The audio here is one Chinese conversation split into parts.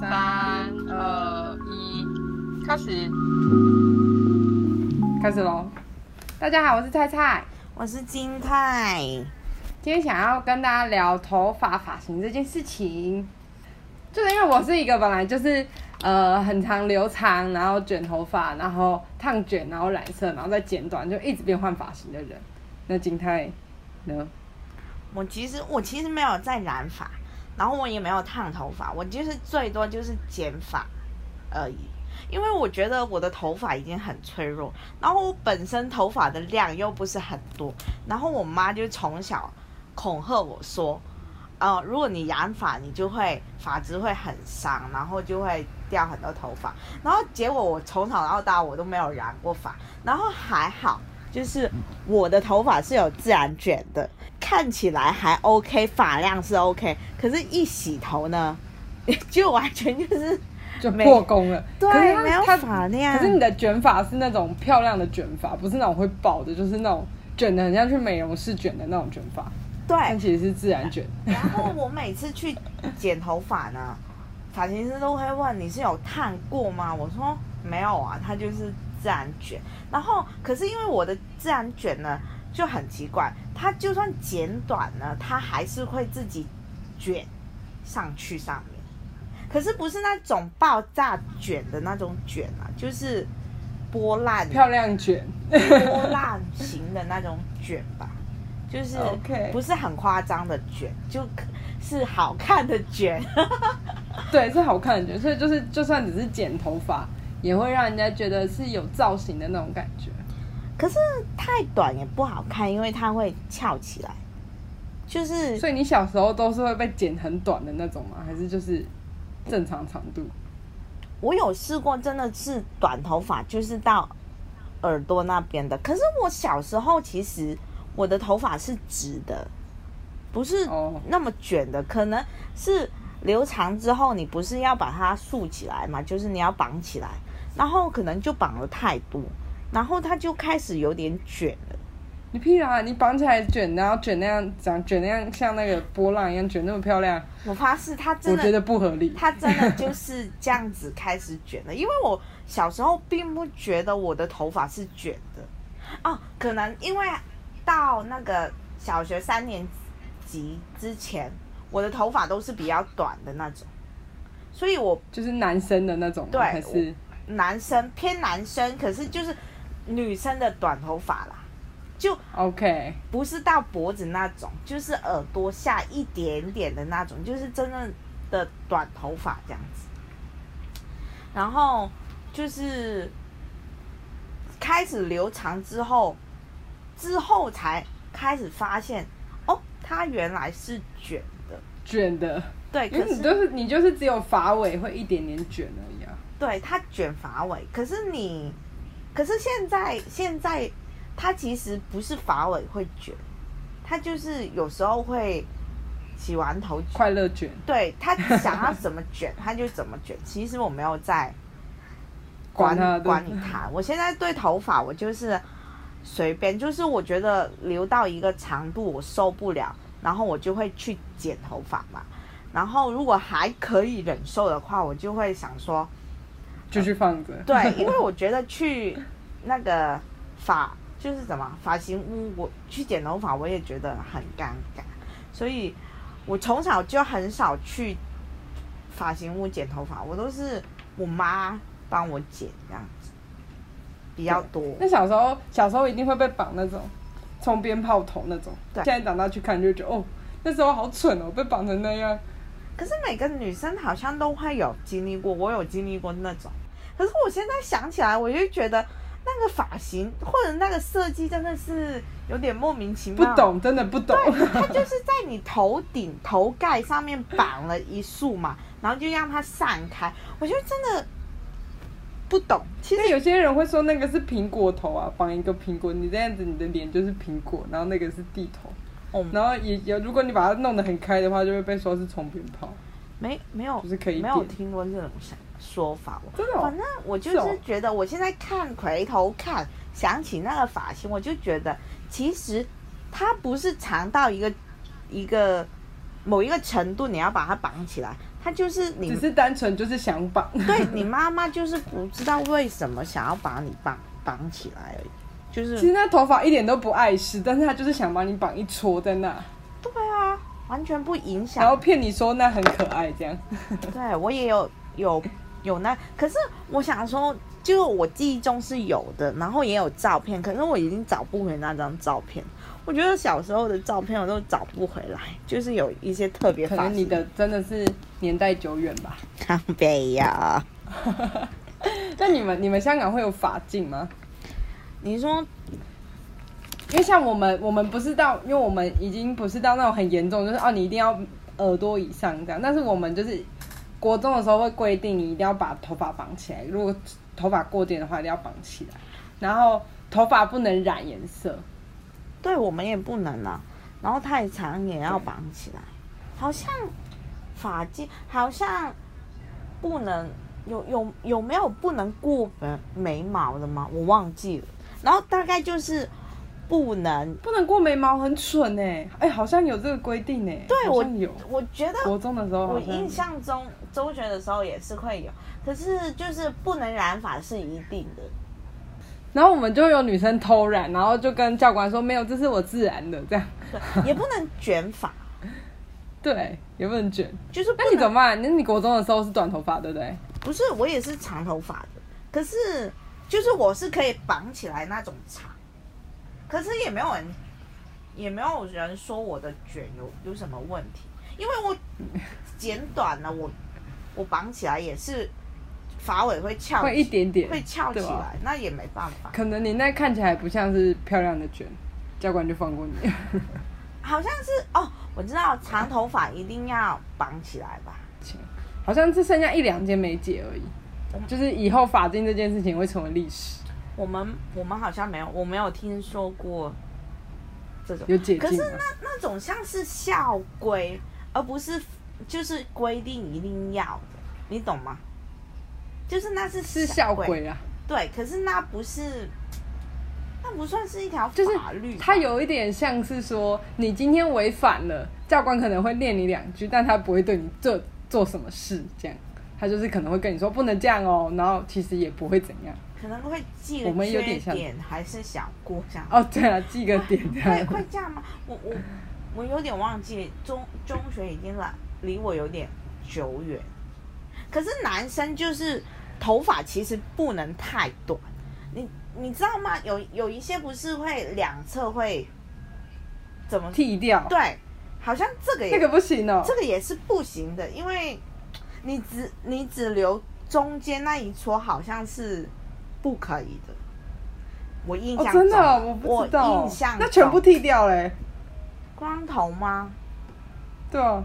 三二一，开始，开始喽！大家好，我是菜菜，我是金泰。今天想要跟大家聊头发发型这件事情，就是因为我是一个本来就是呃很长留长，然后卷头发，然后烫卷，然后染色，然后再剪短，就一直变换发型的人。那金泰呢？我其实我其实没有在染发，然后我也没有烫头发，我就是最多就是剪发而已。因为我觉得我的头发已经很脆弱，然后我本身头发的量又不是很多，然后我妈就从小恐吓我说，呃，如果你染发，你就会发质会很伤，然后就会掉很多头发。然后结果我从小到大我都没有染过发，然后还好，就是我的头发是有自然卷的。看起来还 OK，发量是 OK，可是，一洗头呢，就完全就是就破功了。对，没有发量。可是你的卷发是那种漂亮的卷发，不是那种会爆的，就是那种卷的很像去美容室卷的那种卷发。对，但其实是自然卷。然后我每次去剪头发呢，发型师都会问你是有烫过吗？我说没有啊，他就是自然卷。然后，可是因为我的自然卷呢。就很奇怪，它就算剪短了，它还是会自己卷上去上面。可是不是那种爆炸卷的那种卷啊，就是波浪漂亮卷，波浪型的那种卷吧，就是 OK，不是很夸张的卷，就是好看的卷。对，是好看的卷，所以就是就算只是剪头发，也会让人家觉得是有造型的那种感觉。可是太短也不好看，因为它会翘起来。就是，所以你小时候都是会被剪很短的那种吗？还是就是正常长度？我有试过，真的是短头发，就是到耳朵那边的。可是我小时候其实我的头发是直的，不是那么卷的。可能是留长之后，你不是要把它竖起来嘛？就是你要绑起来，然后可能就绑了太多。然后它就开始有点卷了。你屁啊！你绑起来卷，然后卷那样，长卷那样，像那个波浪一样卷那么漂亮。我发誓，它真的，我觉得不合理。它真的就是这样子开始卷的，因为我小时候并不觉得我的头发是卷的。哦，可能因为到那个小学三年级之前，我的头发都是比较短的那种，所以我就是男生的那种，对，还是男生偏男生，可是就是。女生的短头发啦，就 OK，不是到脖子那种，就是耳朵下一点点的那种，就是真正的短头发这样子。然后就是开始留长之后，之后才开始发现，哦，它原来是卷的，卷的，对，可是你就是你就是只有发尾会一点点卷而已啊。对，他卷发尾，可是你。可是现在，现在他其实不是发尾会卷，他就是有时候会洗完头快乐卷。对他想要怎么卷，他就怎么卷。其实我没有在管管你他。我现在对头发，我就是随便，就是我觉得留到一个长度我受不了，然后我就会去剪头发嘛。然后如果还可以忍受的话，我就会想说。就去放着。对，因为我觉得去那个发就是什么发型屋，我去剪头发，我也觉得很尴尬，所以我从小就很少去发型屋剪头发，我都是我妈帮我剪这样子比较多。那小时候，小时候一定会被绑那种冲鞭炮头那种。对。现在长大去看，就觉得哦，那时候好蠢哦，被绑成那样。可是每个女生好像都会有经历过，我有经历过那种。可是我现在想起来，我就觉得那个发型或者那个设计真的是有点莫名其妙。不懂，真的不懂。对，它就是在你头顶头盖上面绑了一束嘛，然后就让它散开。我觉得真的不懂。其实有些人会说那个是苹果头啊，绑一个苹果，你这样子你的脸就是苹果，然后那个是地头。然后也也，如果你把它弄得很开的话，就会被说是冲鞭炮。没没有，就是可以没有听过这种说法。真的，反正我就是觉得，我现在看回头看，想起那个发型，我就觉得其实它不是长到一个一个某一个程度，你要把它绑起来，它他就是你只是单纯就是想绑。对你妈妈就是不知道为什么想要把你绑绑起来而已，就是其实那头发一点都不碍事，但是他就是想把你绑一撮在那，对啊，完全不影响。然后骗你说那很可爱这样。对我也有有有那，可是我想说，就我记忆中是有的，然后也有照片，可是我已经找不回那张照片。我觉得小时候的照片我都找不回来，就是有一些特别。可能你的真的是年代久远吧。康贝呀，那你们你们香港会有法镜吗？你说因为像我们我们不是到，因为我们已经不是到那种很严重，就是哦你一定要耳朵以上这样，但是我们就是国中的时候会规定你一定要把头发绑起来，如果头发过点的话一定要绑起来，然后头发不能染颜色。对我们也不能啊，然后太长也要绑起来，好像发髻好像不能有有有没有不能过眉眉毛的吗？我忘记了。然后大概就是不能，不能过眉毛，很蠢哎、哎、好像有这个规定哎、对我有。我觉得国中的时候我印象中中学的时候也是会有，可是就是不能染发是一定的。然后我们就有女生偷染，然后就跟教官说没有，这是我自然的这样。也不能卷发，对，也不能卷。就是那你怎么办？那你国中的时候是短头发，对不对？不是，我也是长头发的，可是就是我是可以绑起来那种长，可是也没有人，也没有人说我的卷有有什么问题，因为我剪短了，我我绑起来也是发尾会翘，会一点点，会翘起来，那也没办法，可能你那看起来不像是漂亮的卷，教官就放过你。好像是哦，我知道长头发一定要绑起来吧，好像是剩下一两件没解而已。就是以后法定这件事情会成为历史，我们我们好像没有，我没有听说过这种。有解可是？那那种像是校规，而不是就是规定一定要的，你懂吗？就是那是是校规啊，对，可是那不是，那不算是一条法律吧。它有一点像是说，你今天违反了，教官可能会念你两句，但他不会对你做做什么事，这样，他就是可能会跟你说不能这样哦，然后其实也不会怎样。可能会记我个缺们有点点，还是想过这样。哦，对啊，记个点这会样。会这样吗？我我我有点忘记，中中学已经来离我有点久远。可是男生就是头发其实不能太短，你你知道吗？有有一些不是会两侧会怎么？剃掉，对，好像这个也那个不行哦。这个也是不行的，因为你只你只留中间那一撮，好像是不可以的。我印哦，象中、真的哦我不知道我印象，那全部剃掉嘞。光头吗？对啊，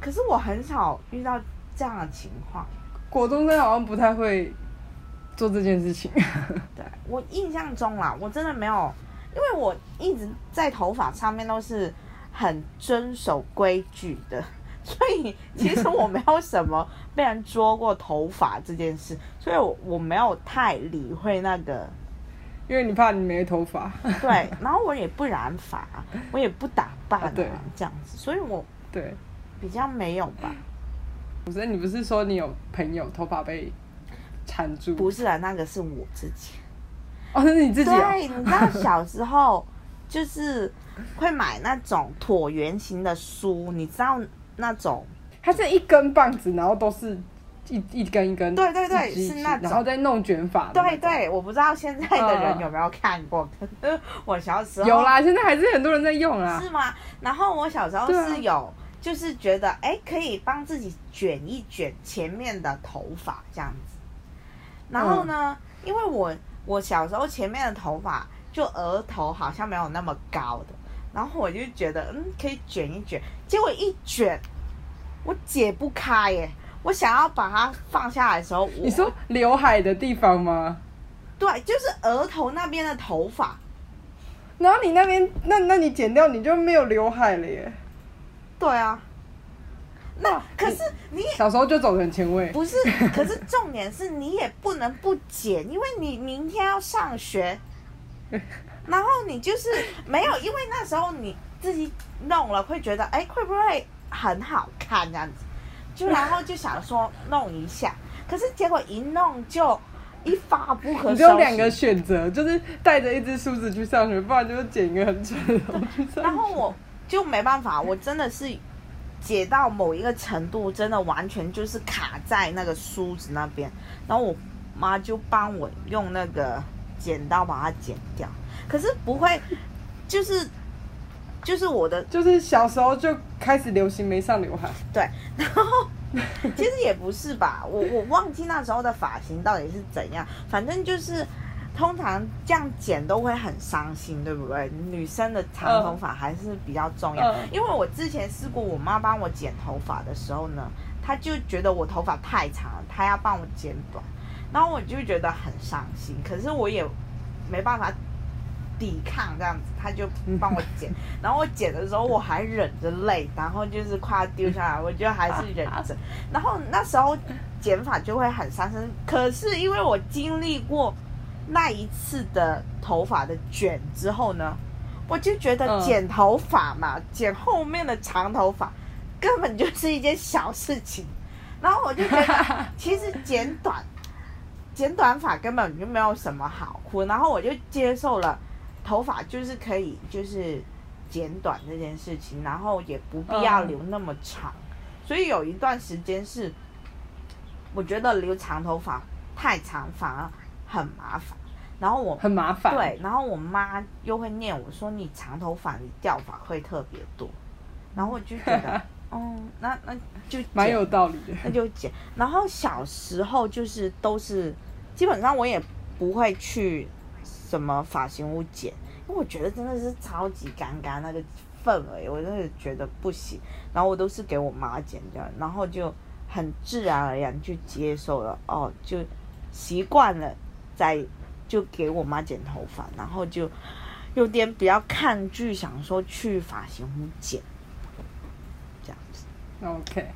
可是我很少遇到这样的情况。国中生好像不太会做这件事情。对我印象中啦，我真的没有，因为我一直在头发上面都是很遵守规矩的，所以其实我没有什么被人捉过头发这件事，所以我我没有太理会那个。因为你怕你没头发。对，然后我也不染发，我也不打扮、对这样子，所以我对，比较没有吧。不是你不是说你有朋友头发被缠住？不是啊，那个是我自己。哦，那是你自己、哦。对，你知道小时候就是会买那种椭圆形的书，你知道那种它是一根棒子，然后都是一一根一根。对对对是那种然后再弄卷发。对。对，我不知道现在的人嗯有没有看过，我小时候有啦，现在还是很多人在用啦。是吗？然后我小时候是有，就是觉得哎，可以帮自己卷一卷前面的头发这样子。然后呢，因为我我小时候前面的头发就额头好像没有那么高的，然后我就觉得嗯可以卷一卷，结果一卷我解不开耶。我想要把它放下来的时候，你说刘海的地方吗？对，就是额头那边的头发，然后你那边，那那你剪掉，你就没有刘海了耶。对啊。那可是你也小时候就走得很前卫。不是，可是重点是你也不能不剪，因为你明天要上学，然后你就是 没有，因为那时候你自己弄了，会觉得哎会不会很好看这样子？就然后就想说弄一下，可是结果一弄就一发不可收拾。你只有两个选择，就是带着一只梳子去上学，不然就是剪一个很蠢的头去上学。然后我就没办法，我真的是解到某一个程度，真的完全就是卡在那个梳子那边，然后我妈就帮我用那个剪刀把它剪掉，可是不会，就是就是我的就是小时候就开始流行没上刘海，对，然后其实也不是吧，我我忘记那时候的发型到底是怎样，反正就是通常这样剪都会很伤心，对不对？女生的长头发还是比较重要，嗯。因为我之前试过我妈帮我剪头发的时候呢，她就觉得我头发太长了，她要帮我剪短，然后我就觉得很伤心，可是我也没办法。抵抗这样子，他就帮我剪，然后我剪的时候我还忍着泪，然后就是快要丢下来，我就还是忍着。然后那时候剪法就会很伤身，可是因为我经历过那一次的头发的卷之后呢，我就觉得嗯剪头发嘛，剪后面的长头发根本就是一件小事情。然后我就觉得，其实剪短剪短发根本就没有什么好哭，然后我就接受了头发就是可以就是剪短这件事情，然后也不必要嗯留那么长。所以有一段时间是，我觉得留长头发太长反而很麻烦。然后我很麻烦。，对，然后我妈又会念我说你长头发你掉发会特别多，然后我就觉得，哦，那那就蛮有道理的。那就剪。然后小时候就是都是，基本上我也不会去什么发型屋剪，因为我觉得真的是超级尴尬那个氛围，我真的觉得不行。然后我都是给我妈剪掉，然后就很自然而然就接受了，哦，就习惯了，在就给我妈剪头发，然后就有点比较抗拒，想说去发型屋剪。OK，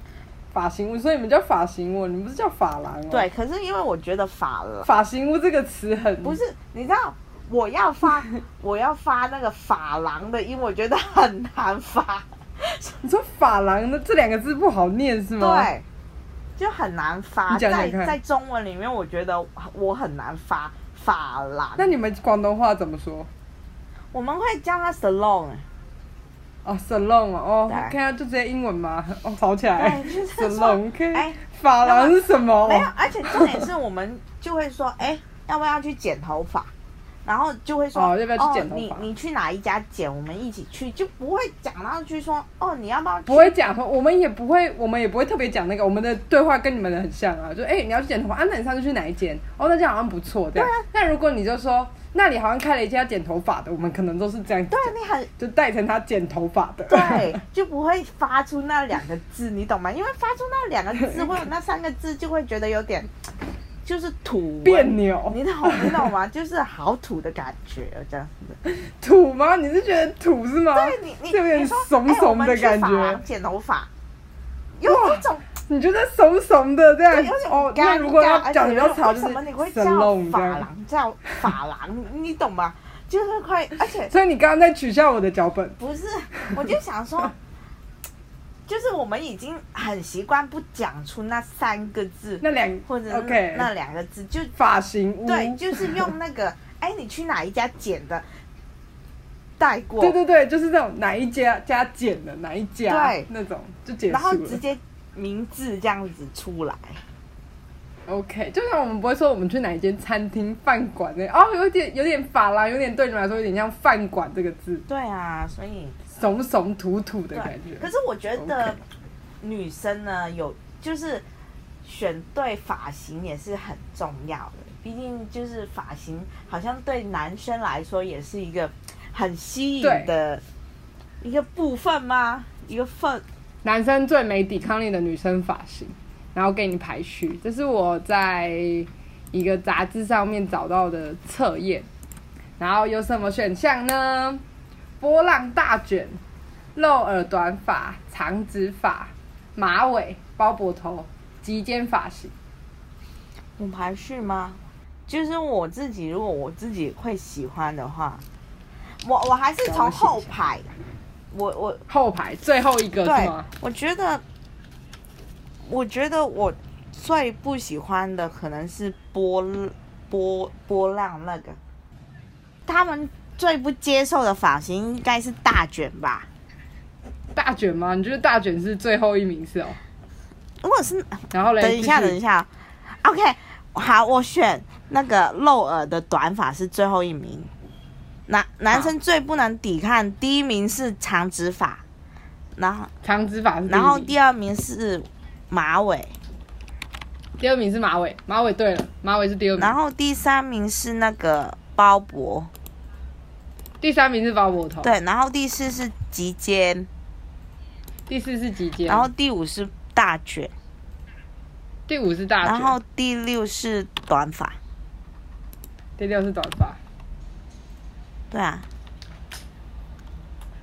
发型屋，所以你们叫发型屋，你们不是叫发廊哦？，对，可是因为我觉得发廊发型屋这个词很不是，你知道我要发 我要发那个发廊的音，我觉得很难发，你说发廊的这两个字不好念是吗？，对，就很难发。在在中文里面，我觉得我很难发发廊。那你们广东话怎么说？我们会叫它 salon，欸哦，salon 哦，看下就直接英文嘛？哦，吵起来，salon 哎。发廊是什么？没有，而且重点是我们就会说，哎、要不要去剪头发？然后就会说，哦要不要去剪头发你你去哪一家剪？我们一起去，就不会讲到去说，哦，你要不要去？不会讲，我们也不会，我们也不会特别讲那个。我们的对话跟你们的很像啊，就哎、你要去剪头发，啊，那你上次去哪一间？哦，那间好像不错，对啊。那如果你就说那里好像开了一家剪头发的，我们可能都是这样，对你很就带成他剪头发的。对，就不会发出那两个字，你懂吗？因为发出那两个字或者那三个字，就会觉得有点就是土别扭你懂你懂吗？就是好土的感觉，这样子。土吗？你是觉得土是吗？对你你这有点怂怂的感觉。剪头发，有哇一种你觉得怂怂的这样哦？尴那如果要讲的比较吵，什就是么你会叫样。廊叫法郎？你 你懂吗？就是快，而且 所以你刚刚在取笑我的脚本。不是，我就想说，就是我们已经很习惯不讲出那三个字，那两或者那 OK 那两个字，就发型屋，对，就是用那个，哎，你去哪一家剪的，带过，对对对，就是那种哪一家家剪的哪一家，对那种就结束然后了。直接名字这样子出来，OK，就像我们不会说我们去哪一间餐厅、饭馆呢哦，有点有点法啦，有点对你们来说有点像饭馆这个字，对啊，所以怂怂土土的感觉。可是我觉得女生呢，有就是选对发型也是很重要的，毕竟就是发型好像对男生来说也是一个很吸引的一个部分吗？一个份男生最没抵抗力的女生发型，然后给你排序，这是我在一个杂志上面找到的测验。然后有什么选项呢？波浪大卷、露耳短发、长直发、马尾、包脖头、及肩发型。有排序吗？就是我自己，如果我自己会喜欢的话，我我还是从后排，我我后排最后一个是对吗？，我觉得我觉得我最不喜欢的可能是波波波浪那个，他们最不接受的发型应该是大卷吧？大卷吗？你觉得大卷是最后一名是哦？如果是，然后嘞，等一下，等一下，OK，好，我选那个露耳的短发是最后一名。男男生最不能抵抗，第一名是长直发，然后长直发然后第二名是马尾，第二名是马尾，马尾对了，马尾是第二名，然后第三名是那个包脖，第三名是包脖头，对，然后第四是及肩，第四是极肩，然后第五是大卷，第五是大卷，然后第六是短发，第六是短发，对啊，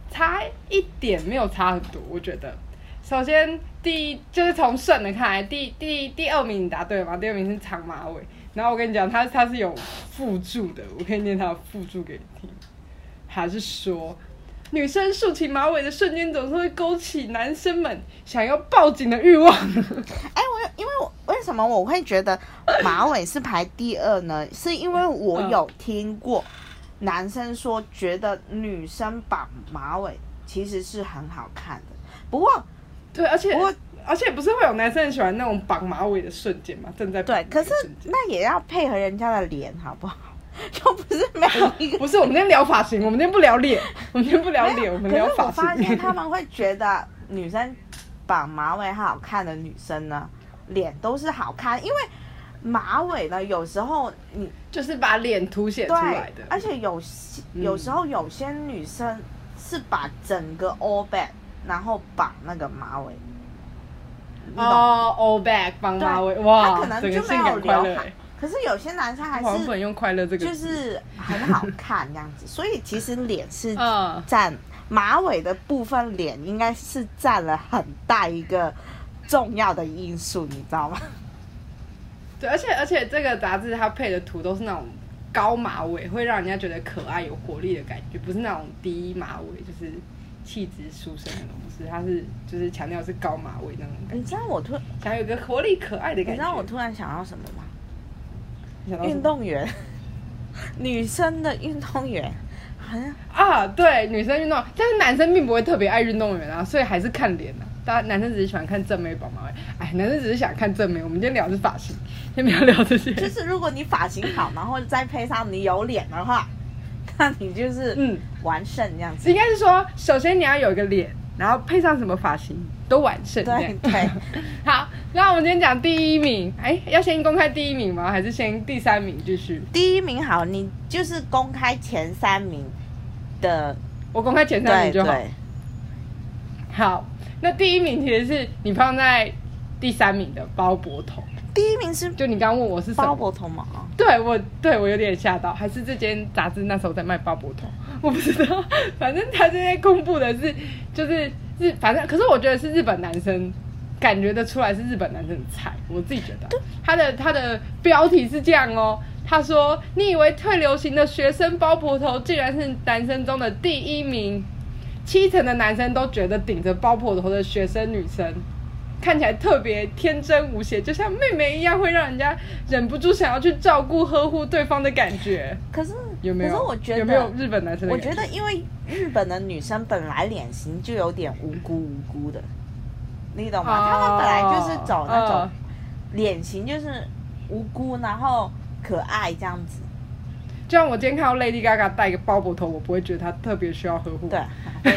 差一点没有差很多，我觉得。首先，第一就是从顺的看来，第第第二名你答对了吗？第二名是长马尾，然后我跟你讲，它它是有附注的，我可以念它的附注给你听。还是说，女生竖起马尾的瞬间，总是会勾起男生们想要报警的欲望。哎，我因为我为什么我会觉得马尾是排第二呢？是因为我嗯有听过男生说，觉得女生绑马尾其实是很好看的。不过对，而且不过而且不是会有男生很喜欢那种绑马尾的瞬间吗？正在绑对，可是那也要配合人家的脸，好不好？又不是每一个。不是，我们今天聊发型，我们今天不聊脸，我们今天不聊没有脸，我们可聊发是我发现型。他们会觉得女生绑马尾好看的女生呢，脸都是好看，因为马尾呢有时候你就是把脸凸显出来的，，而且有有时候有些女生是把整个 all back，然后绑那个马尾？哦，all back 绑马尾，他哇，可能就没有感快乐刘海欸。可是有些男生还好像不能是用快乐这个就，是很好看这样子，所以其实脸是 嗯，占马尾的部分，脸应该是占了很大一个重要的因素，你知道吗？对，而且而且这个杂志它配的图都是那种高马尾，会让人家觉得可爱有活力的感觉，不是那种低马尾，就是气质书生那种，不是，它是就是强调是高马尾那种感觉你知道我突，然，想要有一个活力可爱的感觉。你知道我突然想到什么吗？运动员，女生的运动员，好像啊，对，女生运动，但是男生并不会特别爱运动员啊，所以还是看脸啊。大家男生只是喜欢看正妹绑马尾，哎，男生只是想看正妹。我们今天聊的是发型，先不要聊这些。就是如果你发型好，然后再配上你有脸的话，那你就是嗯，完胜这样子。应该是说，首先你要有一个脸，然后配上什么发型都完胜。对对，好，那我们今天讲第一名，哎，要先公开第一名吗？还是先第三名继续？第一名好，你就是公开前三名的，我公开前三名就好。好，那第一名其实是你放在第三名的包博头，第一名是就你刚刚问我是包博头吗。对我，对我有点吓到，还是这间杂志那时候在卖包博头，我不知道，反正他现在公布的是，就是日，反正可是我觉得是日本男生，感觉得出来是日本男生的菜，我自己觉得，他的他的标题是这样哦，他说你以为退流行的学生包博头竟然是男生中的第一名，七成的男生都觉得顶着包破头的学生女生。看起来特别天真无邪，就像妹妹一样，会让人家忍不住想要去照顾、呵护对方的感觉。可是有没有？可是我觉得有没有日本男生的我觉得因为日本的女生本来脸型就有点无辜无辜的，你懂吗？她们本来就是走那种哦脸型就是无辜，然后可爱这样子。就像我今天看到 Lady Gaga 戴一个包脖头，我不会觉得她特别需要呵护。对，对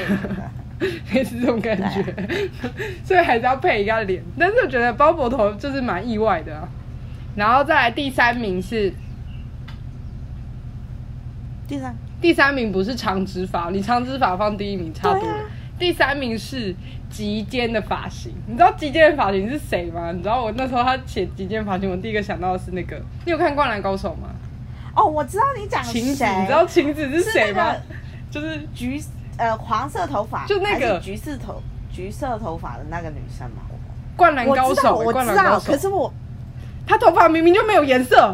类似这种感觉，所以还是要配一个脸。但是我觉得包脖头就是蛮意外的啊。然后再来第三名是第三，第三名不是长直发，你长直发放第一名差不多第三名是极尖的发型，你知道极尖的发型是谁吗？你知道我那时候他写极尖发型，我第一个想到的是那个，你有看《灌篮高手》吗？哦，我知道你讲谁，晴子，你知道晴子是谁吗？就是橘呃黄色头发，就那个橘色头橘色头发的那个女生嘛。《灌篮高手》灌篮高手可是我她头发明明就没有颜色。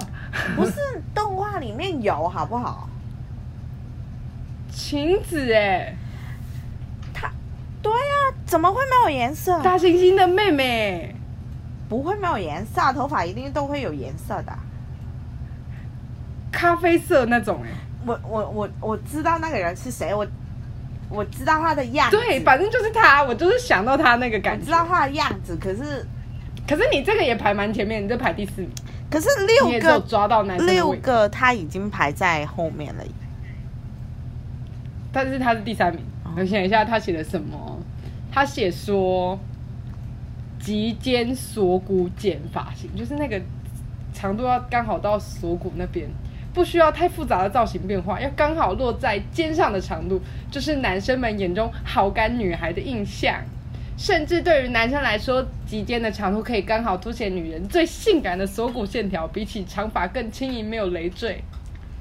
不是动画里面有，好不好？晴子哎，他，对呀、怎么会没有颜色？大猩猩的妹妹，不会没有颜色，头发一定都会有颜色的。咖啡色那种哎，我我我我知道那个人是谁，我我知道他的样子。对，反正就是他，我就是想到他那个感觉。知道他的样子，可是可是你这个也排蛮前面，你这排第四名。可是六个抓到男六个他已经排在后面了，但是他是第三名。我想一下，他写的什么？他写说，及肩锁骨剪发型，就是那个长度要刚好到锁骨那边，不需要太复杂的造型变化，要刚好落在肩上的长度，就是男生们眼中好感女孩的印象。甚至对于男生来说，及肩的长度可以刚好凸显女人最性感的锁骨线条，比起长发更轻盈，没有累赘。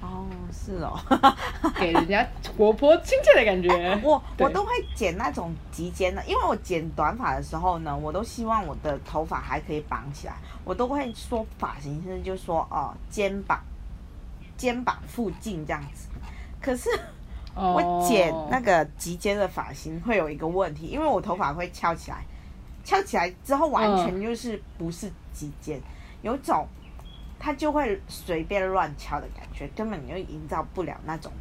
哦，是哦，给人家活泼亲切的感觉。我我都会剪那种及肩的，因为我剪短发的时候呢，我都希望我的头发还可以绑起来，我都会说发型师就说哦，肩膀肩膀附近这样子。可是。我剪那个及肩的发型会有一个问题，因为我头发会翘起来，翘起来之后完全就是不是及肩，有种它就会随便乱翘的感觉，根本就营造不了那种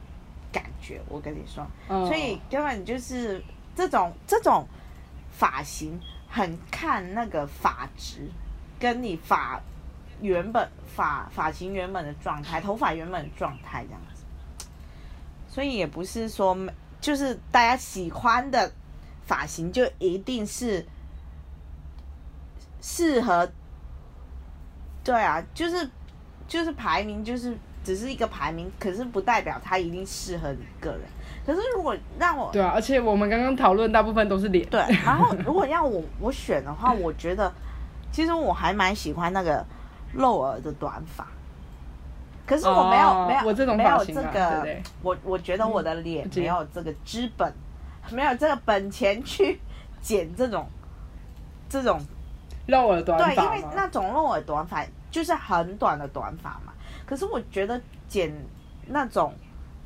感觉。我跟你说，所以根本就是这种这种发型很看那个发质，跟你发原本发发型原本的状态，头发原本的状态这样子。所以也不是说，就是大家喜欢的发型就一定是适合。对啊，就是就是排名，就是只是一个排名，可是不代表它一定适合你个人。可是如果让我对啊，而且我们刚刚讨论大部分都是脸。对，然后如果要我我选的话，我觉得其实我还蛮喜欢那个露耳的短发。可是我没有没有没有这个，我我觉得我的脸没有这个资本，没有这个本钱去剪这种这种 露耳短发。对，因为那种露耳短发就是很短的短发嘛。可是我觉得剪那种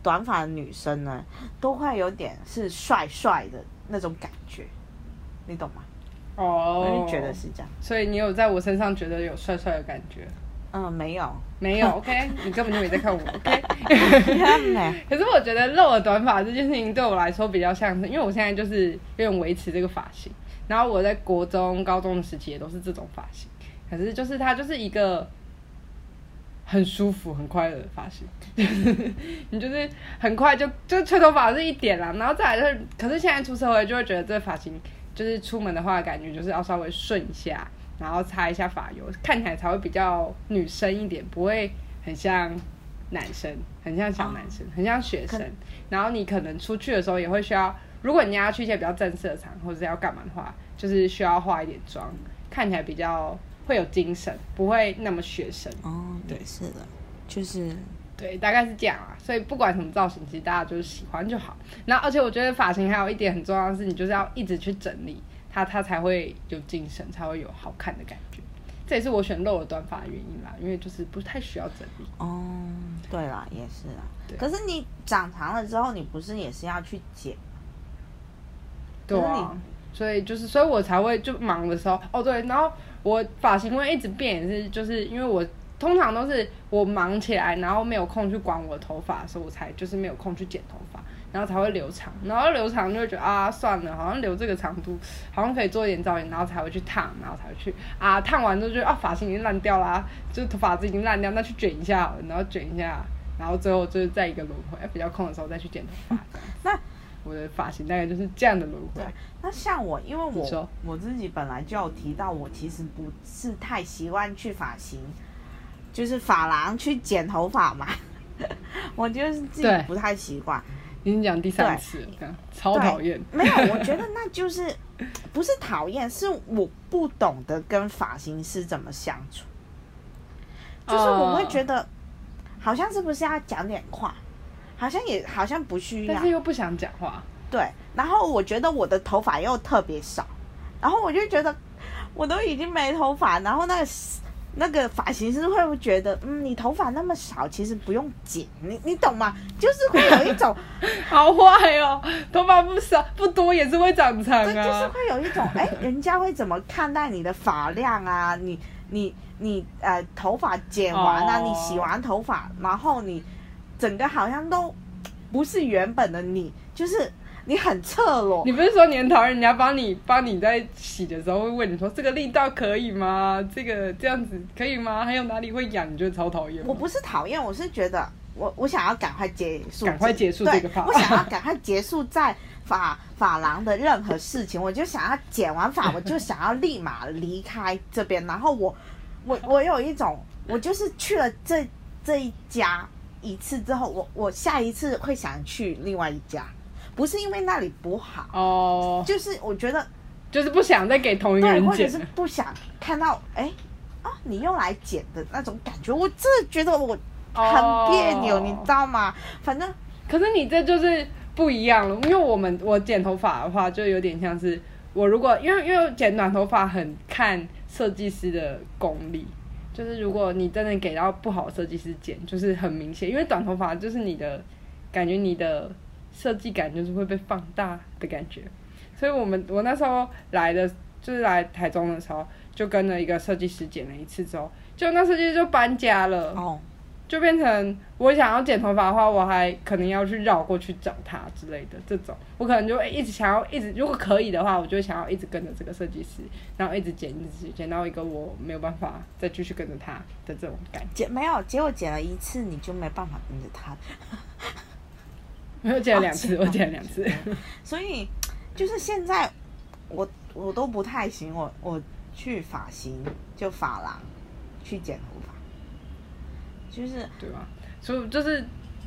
短发的女生呢，都会有点是帅帅的那种感觉，你懂吗？哦，觉得是这样。所以你有在我身上觉得有帅帅的感觉？嗯，没有，没有，OK，你根本就没在看我，OK。可是我觉得露了短发这件事情对我来说比较像是，因为我现在就是有点维持这个发型，然后我在国中、高中的时期也都是这种发型，可是就是它就是一个很舒服、很快乐的发型，你就是很快就就吹头发是一点啦，然后再来就是，可是现在出社会就会觉得这个发型就是出门的话，感觉就是要稍微顺一下。然后擦一下发油，看起来才会比较女生一点，不会很像男生，很像小男生，很像学生。然后你可能出去的时候也会需要，如果你要去一些比较正式的场或者是要干嘛的话，就是需要化一点妆，看起来比较会有精神，不会那么学生。哦，对，是的，就是对，大概是这样啊。所以不管什么造型，其实大家就是喜欢就好。然后而且我觉得发型还有一点很重要的是，你就是要一直去整理。它，它才会有精神，才会有好看的感觉。这也是我选露的短发的原因啦，因为就是不太需要整理。哦，对啦，也是啊。可是你长长了之后，你不是也是要去剪？对啊。所以就是，所以我才会就忙的时候，哦对，然后我发型会一直变，也是就是因为我通常都是我忙起来，然后没有空去管我的头发的时候，我才就是没有空去剪头发。然后才会留长，然后留长就会觉得啊，算了，好像留这个长度，好像可以做一点造型，然后才会去烫，然后才会去啊，烫完之后觉得啊，发型已经烂掉啦，就是头发子已经烂掉，那去卷一下，然后卷一下，然后最后就是在一个轮回，比较空的时候再去剪头发。那我的发型大概就是这样的轮回。那像我，因为我我自己本来就有提到，我其实不是太习惯去发型，就是发廊去剪头发嘛，我就是自己不太习惯。已经讲第三次了，超讨厌。没有，我觉得那就是 不是讨厌，是我不懂得跟发型师怎么相处。就是我会觉得，好像是不是要讲点话，好像也好像不需要，但是又不想讲话。对，然后我觉得我的头发又特别少，然后我就觉得我都已经没头发，然后那个那个发型师会不会觉得，嗯，你头发那么少，其实不用剪，你你懂吗？就是会有一种，好坏哦，头发不少不多也是会长长对，就是啊。会有一种，哎，人家会怎么看待你的发量啊？你你你呃，头发剪完啊，哦你洗完头发，然后你整个好像都不是原本的你，就是你很赤裸你。不是说你很讨厌人家帮你帮你在洗的时候会问你说这个力道可以吗？这个这样子可以吗？还有哪里会痒？你觉得超讨厌？我不是讨厌，我是觉得我我想要赶快结束，赶快结束这个发我想要赶快结束在发发廊的任何事情，我就想要剪完发，我就想要立马离开这边，然后我我我有一种，我就是去了这这一家一次之后，我我下一次会想去另外一家，不是因为那里不好，哦，就是我觉得就是不想再给同一个对，人或者是。不想看到哎啊你又来剪的那种感觉，我真的觉得我很别扭，哦你知道吗？反正可是你这就是不一样了，因为我们我剪头发的话，就有点像是我如果因为因为剪短头发很看设计师的功力，就是如果你真的给到不好的设计师剪，就是很明显，因为短头发就是你的感觉你的设计感就是会被放大的感觉，所以我们我那时候来的就是来台中的时候，就跟了一个设计师剪了一次之后，就那设计师就搬家了。哦，就变成我想要剪头发的话，我还可能要去绕过去找他之类的这种，我可能就会一直想要一直，如果可以的话，我就会想要一直跟着这个设计师，然后一直剪，一直剪，剪到一个我没有办法再继续跟着他的这种感觉。剪没有，结果剪了一次你就没办法跟着他，我剪了两次，哦我剪了两次。所以就是现在我我都不太行，我我去发型就发廊去剪头发，就是对吧？所以就是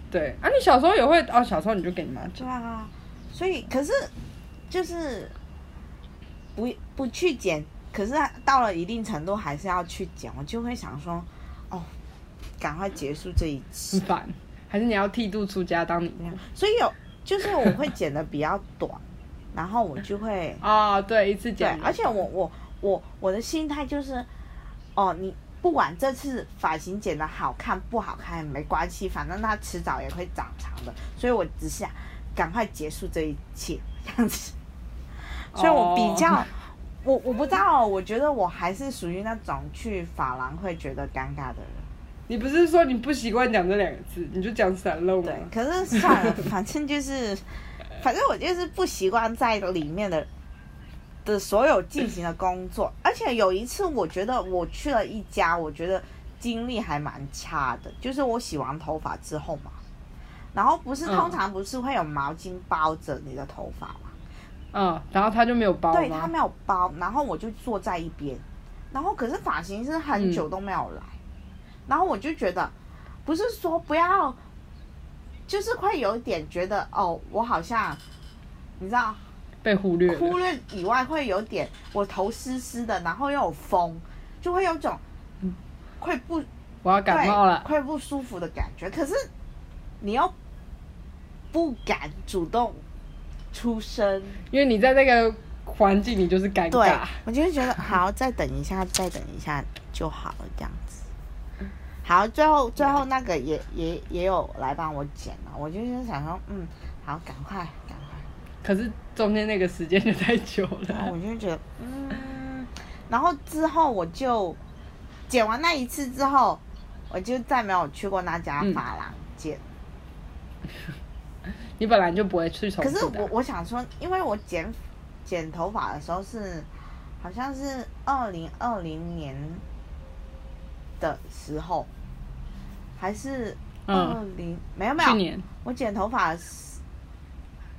对啊，你小时候也会哦，小时候你就给你妈剪对啊，所以可是就是不不去剪，可是到了一定程度还是要去剪，我就会想说，哦，赶快结束这一 很期。烦，还是你要剃度出家当你所以有就是我会剪的比较短，然后我就会啊、对，一次对剪，，而且我我我我的心态就是，哦，你不管这次发型剪的好看不好看没关系，反正它迟早也会长长的，所以我只想赶快结束这一切这样子。所以我比较，哦我我不知道，我觉得我还是属于那种去法廊会觉得尴尬的人。你不是说你不习惯讲这两个字，你就讲散漏吗对？，可是算了，反正就是，反正我就是不习惯在里面的的所有进行的工作。而且有一次，我觉得我去了一家，我觉得经历还蛮差的，就是我洗完头发之后嘛，然后不是嗯通常不是会有毛巾包着你的头发嘛？嗯，然后他就没有包？对他没有包，然后我就坐在一边，然后可是发型师很久都没有来，然后我就觉得不是说不要，就是会有点觉得哦，我好像你知道被忽略。忽略以外，会有点我头湿湿的，然后又有风，就会有种会不我要感冒了。会不舒服的感觉。可是你又不敢主动出声，因为你在那个环境你就是尴对尬。，我就会觉得好，再等一下，再等一下就好了，这样子。好，最后最后那个也也也有来帮我剪了，我就是想说，嗯，好，赶快赶快，可是中间那个时间就太久了。然后我就觉得，嗯，然后之后我就剪完那一次之后，我就再没有去过那家嗯发廊剪。你本来就不会去重可是我我想说，因为我剪剪头发的时候是好像是二零二零年的时候，还是二嗯，零、没有没有，去年、我剪头发是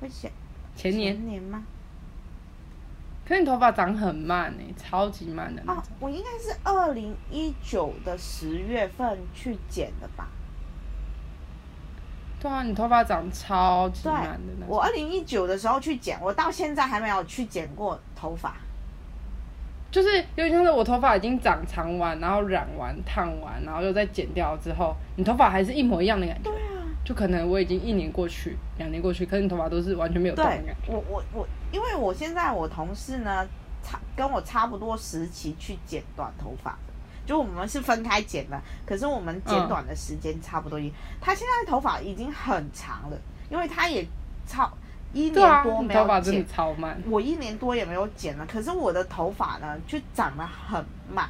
我剪前年，前年吗？可是你头发长很慢呢、超级慢的那哦种。，我应该是二零一九的十月份去剪的吧？对啊，你头发长超级慢的。我二零一九的时候去剪，我到现在还没有去剪过头发。就是有点像是我头发已经长长完，然后染完、烫完，然后又再剪掉之后，你头发还是一模一样的感觉。对啊，就可能我已经一年过去，两年过去，可是你头发都是完全没有动的对感觉。我我我，因为我现在我同事呢，差跟我差不多时期去剪短头发的，就我们是分开剪的，可是我们剪嗯短的时间差不多一。他现在头发已经很长了，因为他也超一年多没有你头发真的剪，超慢。我一年多也没有剪了，可是我的头发呢就长得很慢，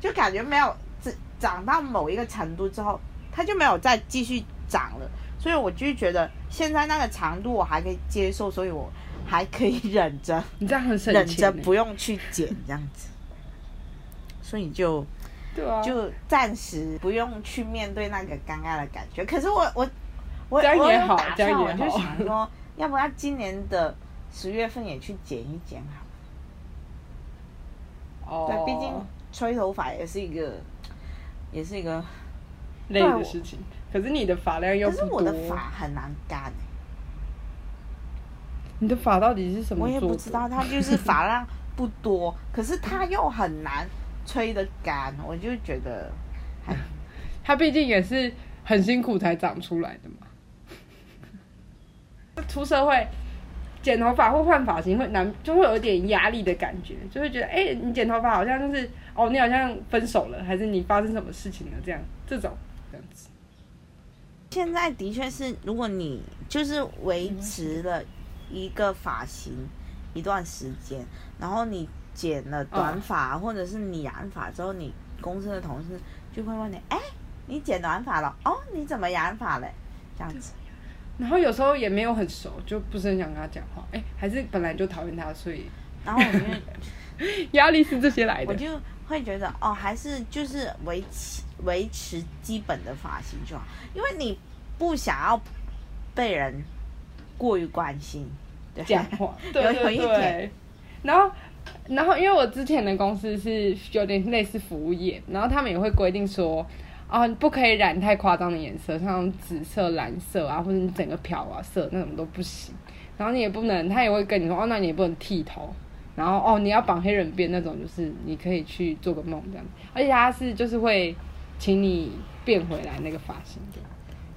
就感觉没有长长到某一个程度之后，它就没有再继续长了，所以我就觉得现在那个长度我还可以接受，所以我还可以忍着 你这样很省忍着。不用去剪这样子，所以就对啊，就暂时不用去面对那个尴尬的感觉。可是我我我我有也好打算，我就好想说，要不要今年的十月份也去剪一剪好？哦，对，毕竟吹头发也是一个，也是一个。累的事情。可是你的发量又不多，可是我的发很难干、欸，你的发到底是什么我也不知道，它就是发量不多，可是它又很难吹的干，我就觉得还 它毕竟也是很辛苦才长出来的嘛。出社会剪头发或换发型会难，就会有点压力的感觉，就会觉得，哎、你剪头发好像就是，哦，你好像分手了，还是你发生什么事情了？这样，这种这样子。现在的确是，如果你就是维持了一个发型一段时间，然后你剪了短发、或者是你染发之后，你公司的同事就会问你，哎、你剪短发了？哦，你怎么染发嘞？这样子。然后有时候也没有很熟，就不是很想跟他讲话，哎、还是本来就讨厌他，所以然后我就 压力是这些来的。我就会觉得哦，还是就是维持维持基本的发型就好，因为你不想要被人过于关心，对，讲话，对有有对一点对。然后，然后因为我之前的公司是有点类似服务业，然后他们也会规定说，啊，你不可以染太夸张的颜色，像紫色、蓝色啊，或者你整个漂啊色那种都不行。然后你也不能，他也会跟你说，哦，那你也不能剃头。然后哦，你要绑黑人辫那种，就是你可以去做个梦这样。而且他是就是会请你变回来那个发型的，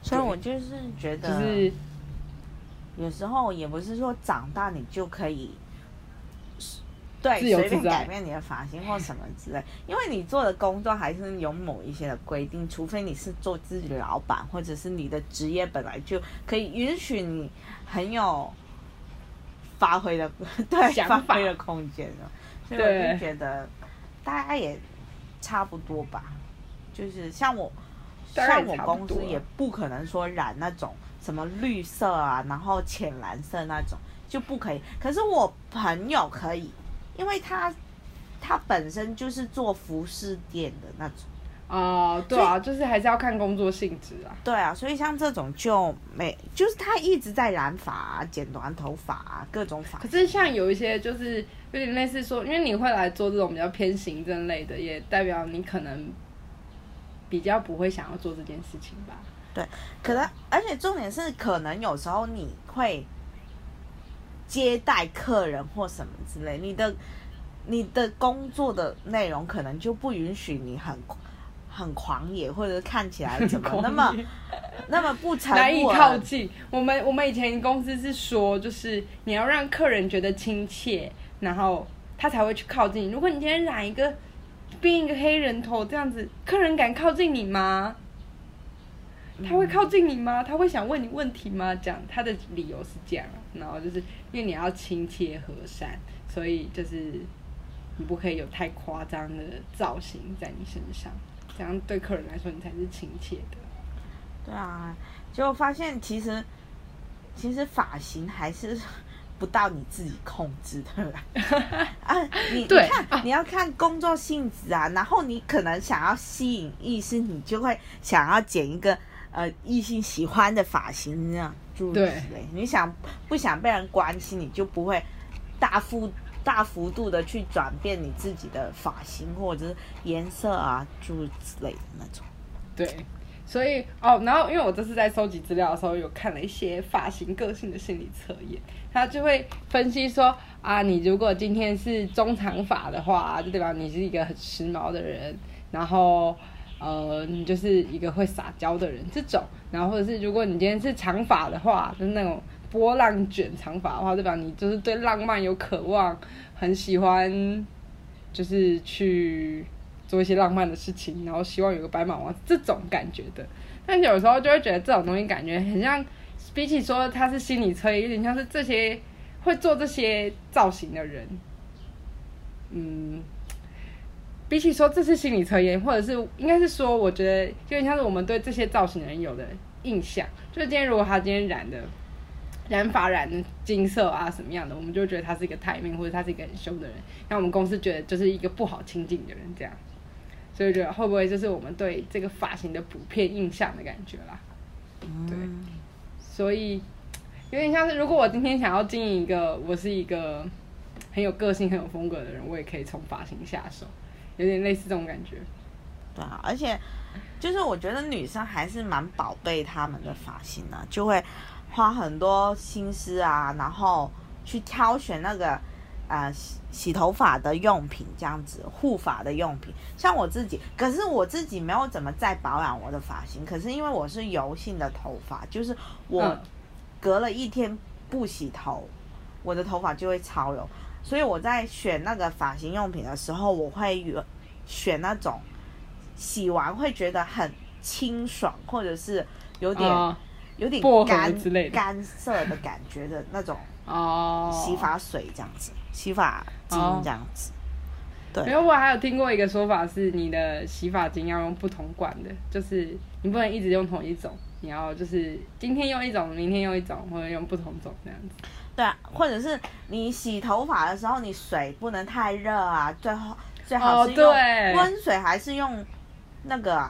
所以我就是觉得就得，是有时候也不是说长大你就可以。对，自由随便改变你的发型或什么之类，因为你做的工作还是有某一些的规定，除非你是做自己的老板，或者是你的职业本来就可以允许你很有发挥的对 想法。发挥的空间的，所以我对就觉得大家也差不多吧，就是像我大概像我公司也不可能说染那种什么绿色啊，然后浅蓝色那种就不可以。可是我朋友可以，因为他他本身就是做服饰店的那种。哦、对啊，就是还是要看工作性质啊。对啊，所以像这种就没，就是他一直在染发啊、剪短头发啊，各种发可。是像有一些就是有点类似说，因为你会来做这种比较偏行政类的，也代表你可能比较不会想要做这件事情吧。对可能，而且重点是，可能有时候你会接待客人或什么之类，你的你的工作的内容可能就不允许你很很狂野，或者看起来怎么 那么那么不沉难以靠近。我们我们以前公司是说，就是你要让客人觉得亲切，然后他才会去靠近你。如果你今天染一个编一个黑人头这样子，客人敢靠近你吗？他会靠近你吗？他会想问你问题吗？这样他的理由是这样啊，然后就是因为你要亲切和善，所以就是你不可以有太夸张的造型在你身上，这样对客人来说你才是亲切的。对啊，结果发现其实其实发型还是不到你自己控制的 啊，你对你看、你要看工作性质啊，然后你可能想要吸引意识，你就会想要剪一个呃异性喜欢的发型那样诸如此对类。你想不想被人关心，你就不会大幅大幅度的去转变你自己的发型或者是颜色啊诸如此类的那种。对，所以哦，然后因为我这次在收集资料的时候，有看了一些发型个性的心理测验，他就会分析说啊，你如果今天是中长发的话，就代表你是一个很时髦的人，然后呃，你就是一个会撒娇的人这种，然后或者是如果你今天是长发的话，就是那种波浪卷长发的话，代表你就是对浪漫有渴望，很喜欢，就是去做一些浪漫的事情，然后希望有个白马王子这种感觉的。但有时候就会觉得这种东西感觉很像，比起说他是心理测验，有点像是这些会做这些造型的人，嗯，比起说这是心理测验，或者是应该是说，我觉得有点像是我们对这些造型的人有的印象。就是今天如果他今天染的染发染金色啊什么样的，我们就觉得他是一个台面，或者他是一个很凶的人，那我们公司觉得就是一个不好亲近的人这样。所以觉得会不会就是我们对这个发型的普遍印象的感觉啦？对，所以有点像是如果我今天想要经营一个，我是一个很有个性、很有风格的人，我也可以从发型下手，有点类似这种感觉。对啊，而且就是我觉得女生还是蛮宝贝他们的发型的，就会花很多心思啊，然后去挑选那个。啊，洗洗头发的用品这样子，护发的用品，像我自己，可是我自己没有怎么在保养我的发型，可是因为我是油性的头发，就是我隔了一天不洗头，我的头发就会超油，所以我在选那个发型用品的时候，我会选那种洗完会觉得很清爽，或者是有点有点干之类干涩的感觉的那种哦，洗发水这样子。洗发精这样子，对。因为我还有听过一个说法是，你的洗发精要用不同罐的，就是你不能一直用同一种，你要就是今天用一种，明天用一种，或者用不同种这样子。对啊，或者是你洗头发的时候，你水不能太热啊，最后最好是用温水还是用那个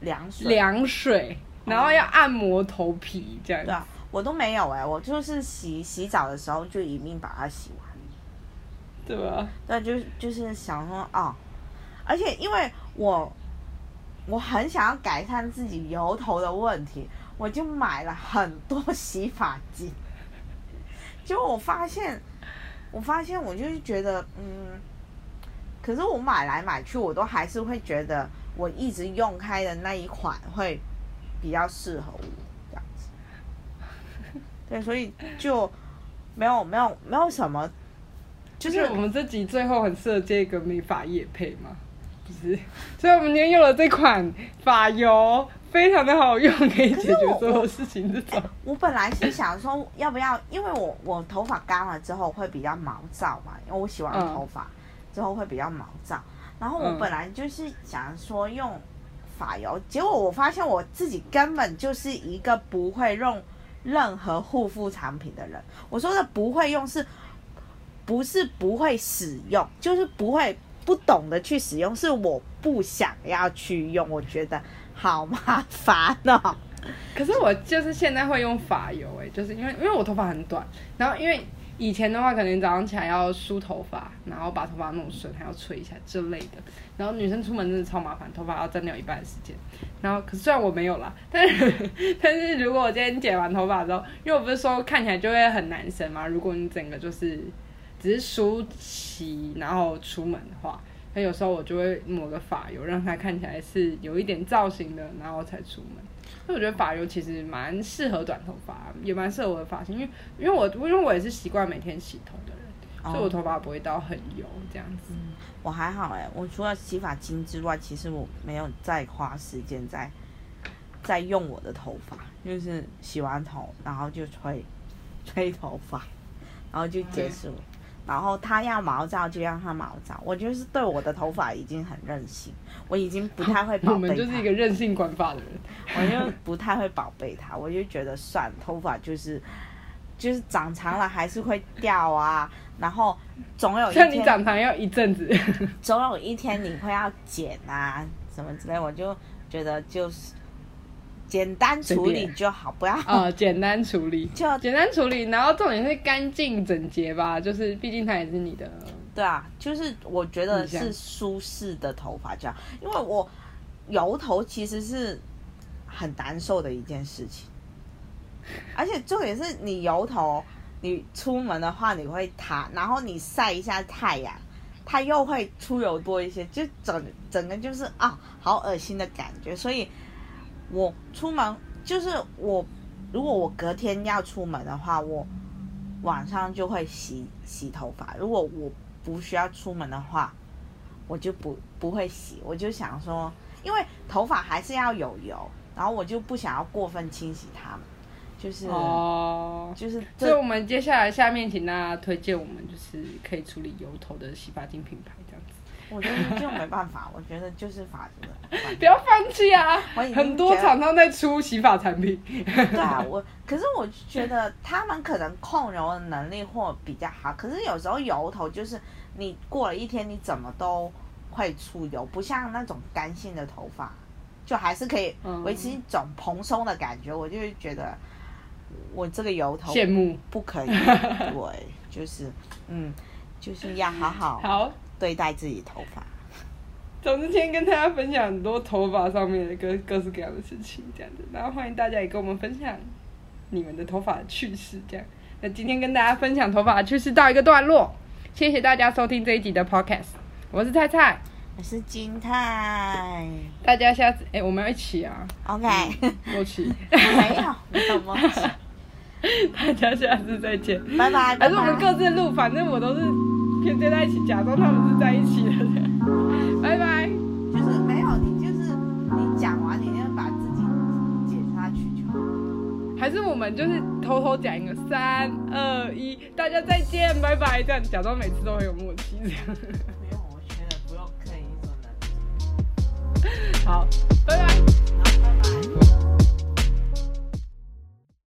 凉水？凉水，然后要按摩头皮这样。对啊，我都没有哎，我就是洗洗澡的时候就一命把它洗完。对吧？对，就就是想说哦，而且因为我我很想要改善自己油头的问题，我就买了很多洗发精。就我发现，我发现我就是觉得，嗯，可是我买来买去，我都还是会觉得我一直用开的那一款会比较适合我这样子。对，所以就没有没有没有什么。就是我们这集最后很适合接一个美发液配嘛，不是？所以我们今天用了这款发油，非常的好用，可以解决所有事情。这种我本来是想说，要不要？因为我我头发干了之后会比较毛躁嘛，因为我洗完头发之后会比较毛躁。然后我本来就是想说用发油，结果我发现我自己根本就是一个不会用任何护肤产品的人。我说的不会用是。不是不会使用，就是不会不懂得去使用，是我不想要去用，我觉得好麻烦哦。可是我就是现在会用发油，哎，就是因为因为我头发很短，然后因为以前的话，可能早上起来要梳头发，然后把头发弄顺，还要吹一下之类的。然后女生出门真的超麻烦，头发要占掉一半时间。然后可是虽然我没有啦，但是 但是如果我今天剪完头发之后，因为我不是说看起来就会很男生嘛，如果你整个就是。只是梳起，然后出门的话，那有时候我就会抹个发油，让它看起来是有一点造型的，然后才出门。所以我觉得发油其实蛮适合短头发，也蛮适合我的发型，因为因为我因为我也是习惯每天洗头的人，所以我头发不会到很油这样子。我还好哎，我除了洗发精之外，其实我没有再花时间在在用我的头发，就是洗完头然后就吹吹头发，然后就结束。然后他要毛躁就让他毛躁，我就是对我的头发已经很任性，我已经不太会宝贝。我们就是一个任性管发的人，我就不太会宝贝它，我就觉得算头发就是就是长长了还是会掉啊，然后总有一天你长长要一阵子，总有一天你会要剪啊什么之类，我就觉得就是。简单处理就好，不要啊，简单处理 就简单处理，然后重点是干净整洁吧，就是毕竟它也是你的。对啊，就是我觉得是舒适的头发这样，因为我油头其实是很难受的一件事情，而且重点是你油头，你出门的话你会塌，然后你晒一下太阳，它又会出油多一些，就整整个就是啊，好恶心的感觉，所以。我出门就是我，如果我隔天要出门的话，我晚上就会洗洗头发。如果我不需要出门的话，我就不不会洗，我就想说，因为头发还是要有油，然后我就不想要过分清洗它们，就是、哦，就是所以我们接下来下面请大家推荐我们就是可以处理油头的洗发精品牌。我觉得就没办法，我觉得就是发质的关系不要放弃啊很多厂商在出洗发产品。对啊，我可是我觉得他们可能控油的能力或比较好，可是有时候油头就是你过了一天，你怎么都会出油，不像那种干性的头发，就还是可以嗯维持一种蓬松的感觉。我就会觉得我这个油头羡慕。不可以，对，就是嗯，就是要好好好，对待自己头发。总之今天跟大家分享很多头发上面的各各式各样的事情，这样子，然后欢迎大家也跟我们分享你们的头发的趣事，这样。那今天跟大家分享头发的趣事到一个段落，谢谢大家收听这一集的 podcast，我是菜菜，我是金泰大家下次哎、我们要一起啊，，OK，默契，没有没有梦想，大家下次再见。拜拜，拜还是我们。各自录，反正我都是偏接在一起，假装他们是在一起的。拜拜。就是没有，你就是你讲完，你就把自己解下去就好。还是我们就是偷偷讲一个三二一，大家再见，拜拜，这样假装每次都很有默契，这样。不用，我觉得不用刻意说那。好，拜拜。